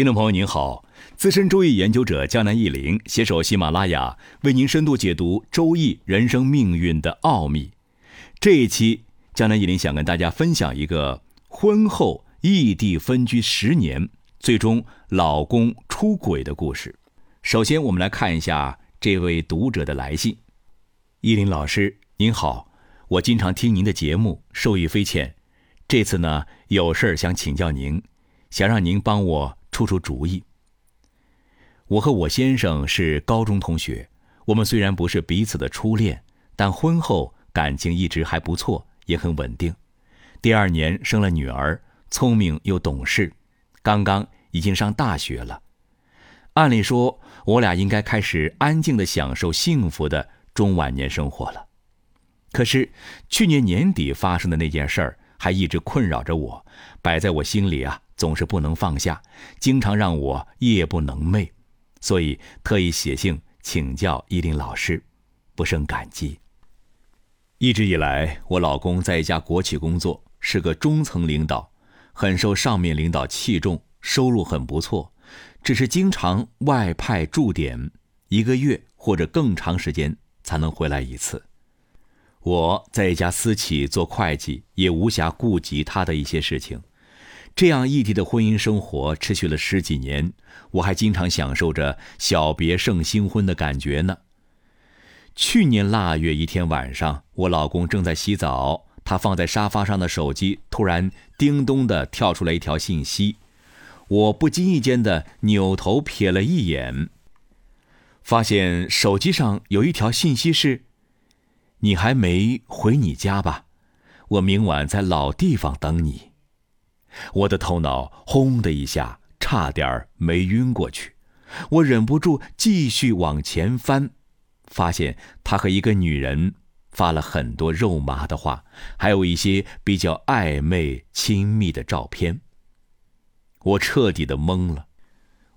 听众朋友您好，资深周易研究者江南忆林携手喜马拉雅为您深度解读周易人生命运的奥秘。这一期江南忆林想跟大家分享一个婚后异地分居十年，最终老公出轨的故事。首先，我们来看一下这位读者的来信。依林老师您好，我经常听您的节目，受益匪浅。这次呢，有事儿想请教您，想让您帮我。出出主意。我和我先生是高中同学，我们虽然不是彼此的初恋，但婚后感情一直还不错，也很稳定。第二年生了女儿，聪明又懂事，刚刚已经上大学了。按理说，我俩应该开始安静的享受幸福的中晚年生活了。可是去年年底发生的那件事儿，还一直困扰着我，摆在我心里啊。总是不能放下，经常让我夜不能寐，所以特意写信请教依林老师，不胜感激。一直以来，我老公在一家国企工作，是个中层领导，很受上面领导器重，收入很不错，只是经常外派驻点，一个月或者更长时间才能回来一次。我在一家私企做会计，也无暇顾及他的一些事情。这样异地的婚姻生活持续了十几年，我还经常享受着小别胜新婚的感觉呢。去年腊月一天晚上，我老公正在洗澡，他放在沙发上的手机突然叮咚的跳出来一条信息，我不经意间的扭头瞥了一眼，发现手机上有一条信息是：“你还没回你家吧？我明晚在老地方等你。”我的头脑轰的一下，差点没晕过去。我忍不住继续往前翻，发现他和一个女人发了很多肉麻的话，还有一些比较暧昧亲密的照片。我彻底的懵了，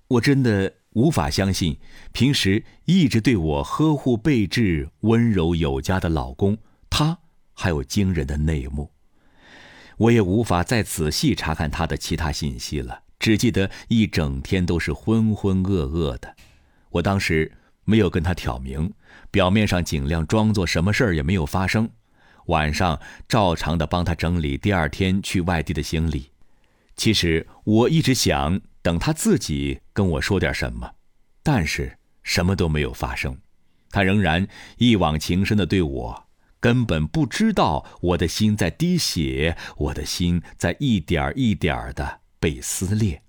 我真的无法相信，平时一直对我呵护备至、温柔有加的老公，他还有惊人的内幕。我也无法再仔细查看他的其他信息了，只记得一整天都是浑浑噩噩的。我当时没有跟他挑明，表面上尽量装作什么事儿也没有发生。晚上照常的帮他整理第二天去外地的行李。其实我一直想等他自己跟我说点什么，但是什么都没有发生，他仍然一往情深的对我。根本不知道我的心在滴血，我的心在一点一点的被撕裂。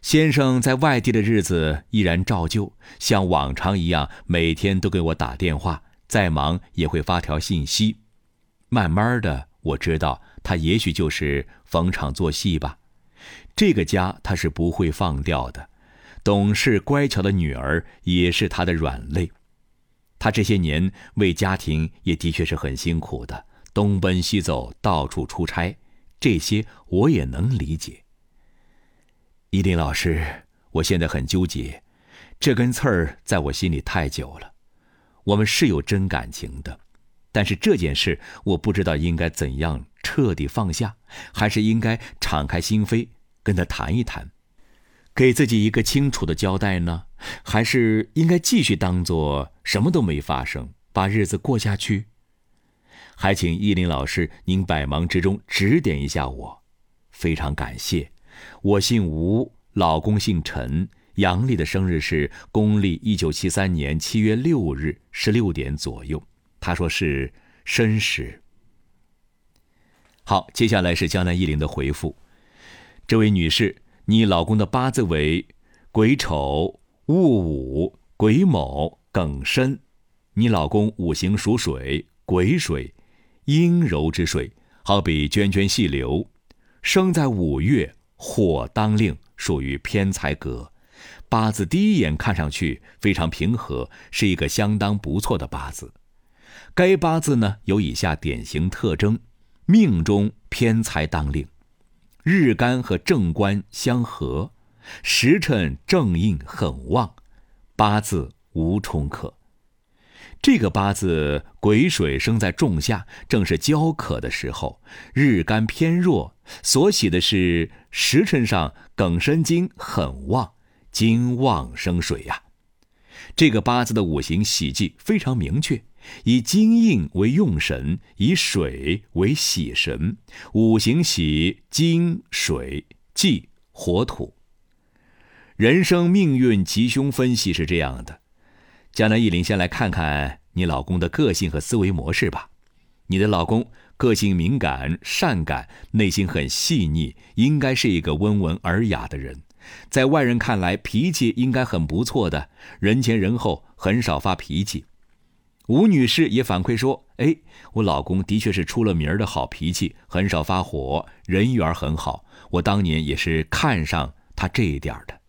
先生在外地的日子依然照旧，像往常一样，每天都给我打电话，再忙也会发条信息。慢慢的，我知道他也许就是逢场作戏吧。这个家他是不会放掉的，懂事乖巧的女儿也是他的软肋。他这些年为家庭也的确是很辛苦的，东奔西走，到处出差，这些我也能理解。依林老师，我现在很纠结，这根刺儿在我心里太久了。我们是有真感情的，但是这件事我不知道应该怎样彻底放下，还是应该敞开心扉跟他谈一谈。给自己一个清楚的交代呢，还是应该继续当做什么都没发生，把日子过下去？还请依林老师您百忙之中指点一下我，非常感谢。我姓吴，老公姓陈，阳历的生日是公历一九七三年七月六日十六点左右。他说是申时。好，接下来是江南依林的回复，这位女士。你老公的八字为癸丑、戊午、癸卯、庚申，你老公五行属水，癸水，阴柔之水，好比涓涓细流，生在五月，火当令，属于偏财格。八字第一眼看上去非常平和，是一个相当不错的八字。该八字呢有以下典型特征：命中偏财当令。日干和正官相合，时辰正印很旺，八字无冲克。这个八字癸水生在仲夏，正是焦渴的时候，日干偏弱，所喜的是时辰上庚申金很旺，金旺生水呀。这个八字的五行喜忌非常明确，以金印为用神，以水为喜神，五行喜金水忌火土。人生命运吉凶分析是这样的。江南一林，先来看看你老公的个性和思维模式吧。你的老公个性敏感、善感，内心很细腻，应该是一个温文尔雅的人。在外人看来，脾气应该很不错的，人前人后很少发脾气。吴女士也反馈说：“哎，我老公的确是出了名的好脾气，很少发火，人缘很好。我当年也是看上他这一点的。”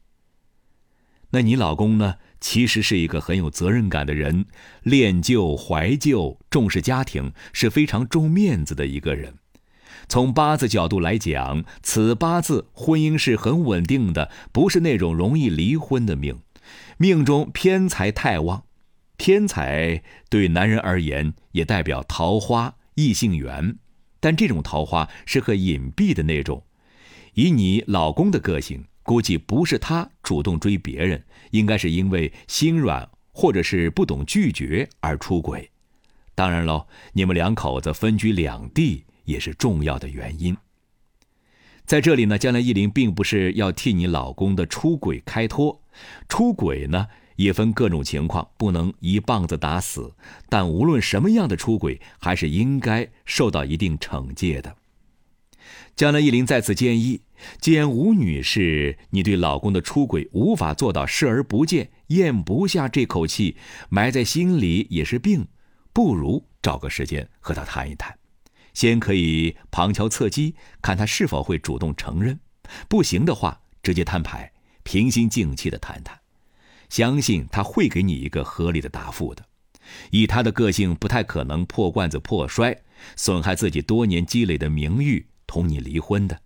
那你老公呢？其实是一个很有责任感的人，恋旧怀旧，重视家庭，是非常重面子的一个人。从八字角度来讲，此八字婚姻是很稳定的，不是那种容易离婚的命。命中偏财太旺，天才对男人而言也代表桃花、异性缘，但这种桃花是很隐蔽的那种。以你老公的个性。估计不是他主动追别人，应该是因为心软或者是不懂拒绝而出轨。当然喽，你们两口子分居两地也是重要的原因。在这里呢，将来一林并不是要替你老公的出轨开脱，出轨呢也分各种情况，不能一棒子打死。但无论什么样的出轨，还是应该受到一定惩戒的。江南一林在此建议。既然吴女士，你对老公的出轨无法做到视而不见，咽不下这口气，埋在心里也是病，不如找个时间和他谈一谈。先可以旁敲侧击，看他是否会主动承认；不行的话，直接摊牌，平心静气的谈谈。相信他会给你一个合理的答复的。以他的个性，不太可能破罐子破摔，损害自己多年积累的名誉，同你离婚的。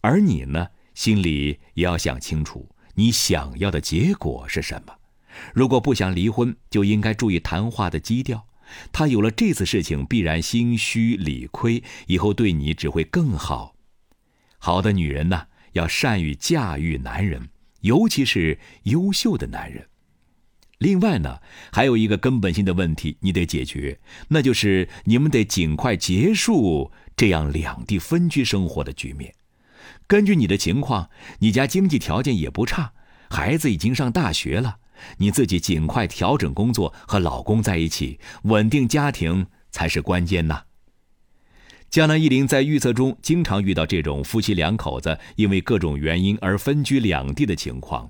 而你呢，心里也要想清楚，你想要的结果是什么。如果不想离婚，就应该注意谈话的基调。他有了这次事情，必然心虚理亏，以后对你只会更好。好的女人呢，要善于驾驭男人，尤其是优秀的男人。另外呢，还有一个根本性的问题你得解决，那就是你们得尽快结束这样两地分居生活的局面。根据你的情况，你家经济条件也不差，孩子已经上大学了，你自己尽快调整工作，和老公在一起，稳定家庭才是关键呐。江南一林在预测中经常遇到这种夫妻两口子因为各种原因而分居两地的情况。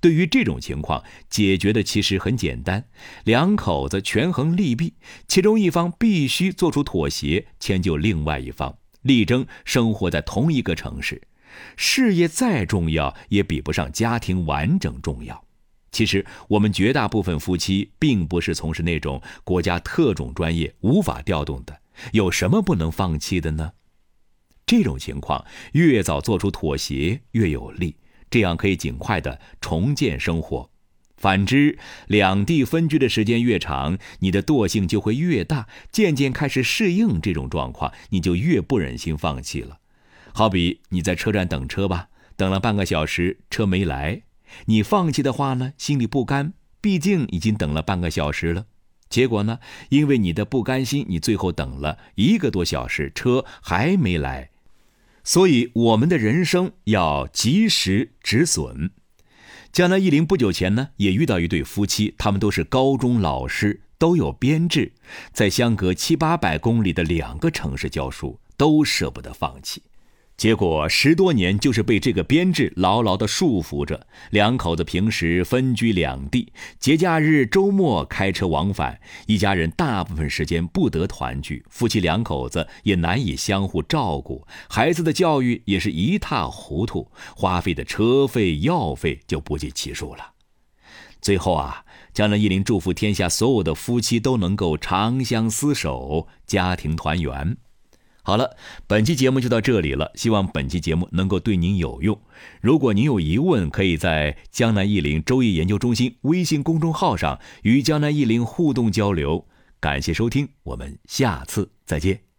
对于这种情况，解决的其实很简单，两口子权衡利弊，其中一方必须做出妥协，迁就另外一方，力争生活在同一个城市。事业再重要，也比不上家庭完整重要。其实，我们绝大部分夫妻并不是从事那种国家特种专业无法调动的，有什么不能放弃的呢？这种情况，越早做出妥协越有利，这样可以尽快的重建生活。反之，两地分居的时间越长，你的惰性就会越大，渐渐开始适应这种状况，你就越不忍心放弃了。好比你在车站等车吧，等了半个小时，车没来，你放弃的话呢，心里不甘，毕竟已经等了半个小时了。结果呢，因为你的不甘心，你最后等了一个多小时，车还没来。所以，我们的人生要及时止损。江南一林不久前呢，也遇到一对夫妻，他们都是高中老师，都有编制，在相隔七八百公里的两个城市教书，都舍不得放弃。结果十多年就是被这个编制牢牢的束缚着。两口子平时分居两地，节假日、周末开车往返，一家人大部分时间不得团聚，夫妻两口子也难以相互照顾，孩子的教育也是一塌糊涂，花费的车费、药费就不计其数了。最后啊，江南一林祝福天下所有的夫妻都能够长相厮守，家庭团圆。好了，本期节目就到这里了，希望本期节目能够对您有用。如果您有疑问，可以在江南易林周易研究中心微信公众号上与江南易林互动交流。感谢收听，我们下次再见。